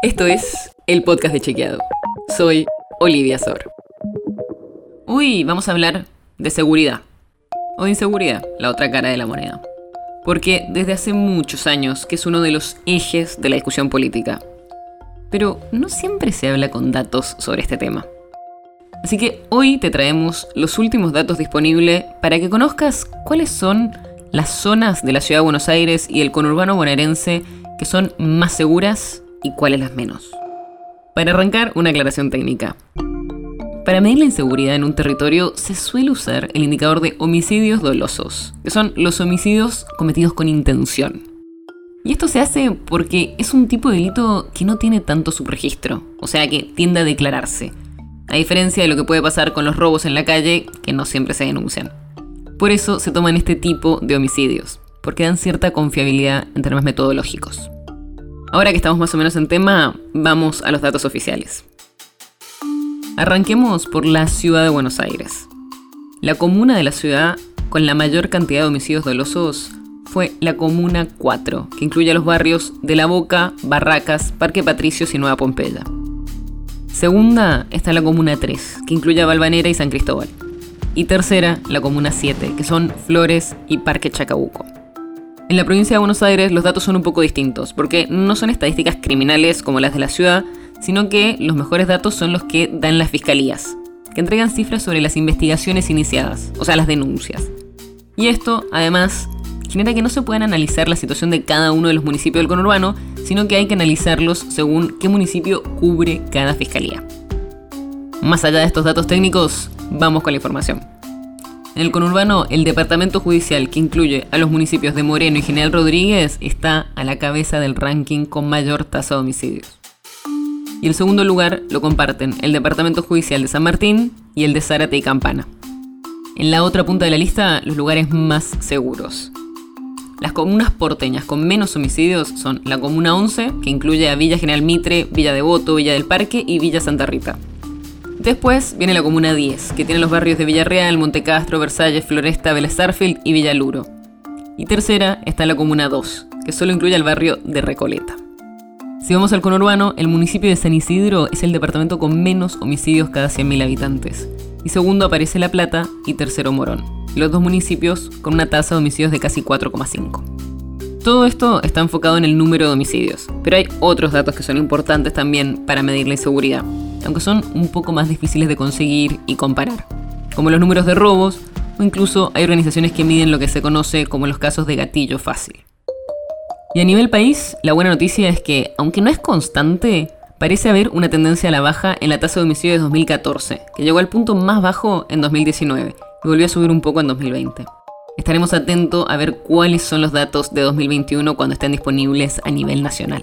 Esto es el podcast de Chequeado. Soy Olivia Sor. Hoy vamos a hablar de seguridad. O de inseguridad, la otra cara de la moneda. Porque desde hace muchos años que es uno de los ejes de la discusión política. Pero no siempre se habla con datos sobre este tema. Así que hoy te traemos los últimos datos disponibles para que conozcas cuáles son las zonas de la ciudad de Buenos Aires y el conurbano bonaerense que son más seguras y cuáles las menos. Para arrancar, una aclaración técnica. Para medir la inseguridad en un territorio se suele usar el indicador de homicidios dolosos, que son los homicidios cometidos con intención. Y esto se hace porque es un tipo de delito que no tiene tanto subregistro, o sea que tiende a declararse, a diferencia de lo que puede pasar con los robos en la calle, que no siempre se denuncian. Por eso se toman este tipo de homicidios, porque dan cierta confiabilidad en términos metodológicos. Ahora que estamos más o menos en tema, vamos a los datos oficiales. Arranquemos por la ciudad de Buenos Aires. La comuna de la ciudad con la mayor cantidad de homicidios dolosos fue la Comuna 4, que incluye a los barrios de La Boca, Barracas, Parque Patricios y Nueva Pompeya. Segunda está la Comuna 3, que incluye a Balvanera y San Cristóbal. Y tercera, la Comuna 7, que son Flores y Parque Chacabuco. En la provincia de Buenos Aires los datos son un poco distintos, porque no son estadísticas criminales como las de la ciudad, sino que los mejores datos son los que dan las fiscalías, que entregan cifras sobre las investigaciones iniciadas, o sea, las denuncias. Y esto, además, genera que no se puedan analizar la situación de cada uno de los municipios del conurbano, sino que hay que analizarlos según qué municipio cubre cada fiscalía. Más allá de estos datos técnicos, vamos con la información. En el conurbano, el departamento judicial que incluye a los municipios de Moreno y General Rodríguez está a la cabeza del ranking con mayor tasa de homicidios. Y el segundo lugar lo comparten el departamento judicial de San Martín y el de Zárate y Campana. En la otra punta de la lista, los lugares más seguros. Las comunas porteñas con menos homicidios son la Comuna 11, que incluye a Villa General Mitre, Villa Devoto, Villa del Parque y Villa Santa Rita. Después viene la Comuna 10, que tiene los barrios de Villarreal, Montecastro, Versalles, Floresta, Vélez y Villa Luro. Y tercera está la Comuna 2, que solo incluye el barrio de Recoleta. Si vamos al conurbano, el municipio de San Isidro es el departamento con menos homicidios cada 100.000 habitantes. Y segundo aparece La Plata y tercero Morón los dos municipios con una tasa de homicidios de casi 4,5. Todo esto está enfocado en el número de homicidios, pero hay otros datos que son importantes también para medir la inseguridad, aunque son un poco más difíciles de conseguir y comparar, como los números de robos o incluso hay organizaciones que miden lo que se conoce como los casos de gatillo fácil. Y a nivel país, la buena noticia es que, aunque no es constante, parece haber una tendencia a la baja en la tasa de homicidios de 2014, que llegó al punto más bajo en 2019 y volvió a subir un poco en 2020. Estaremos atentos a ver cuáles son los datos de 2021 cuando estén disponibles a nivel nacional.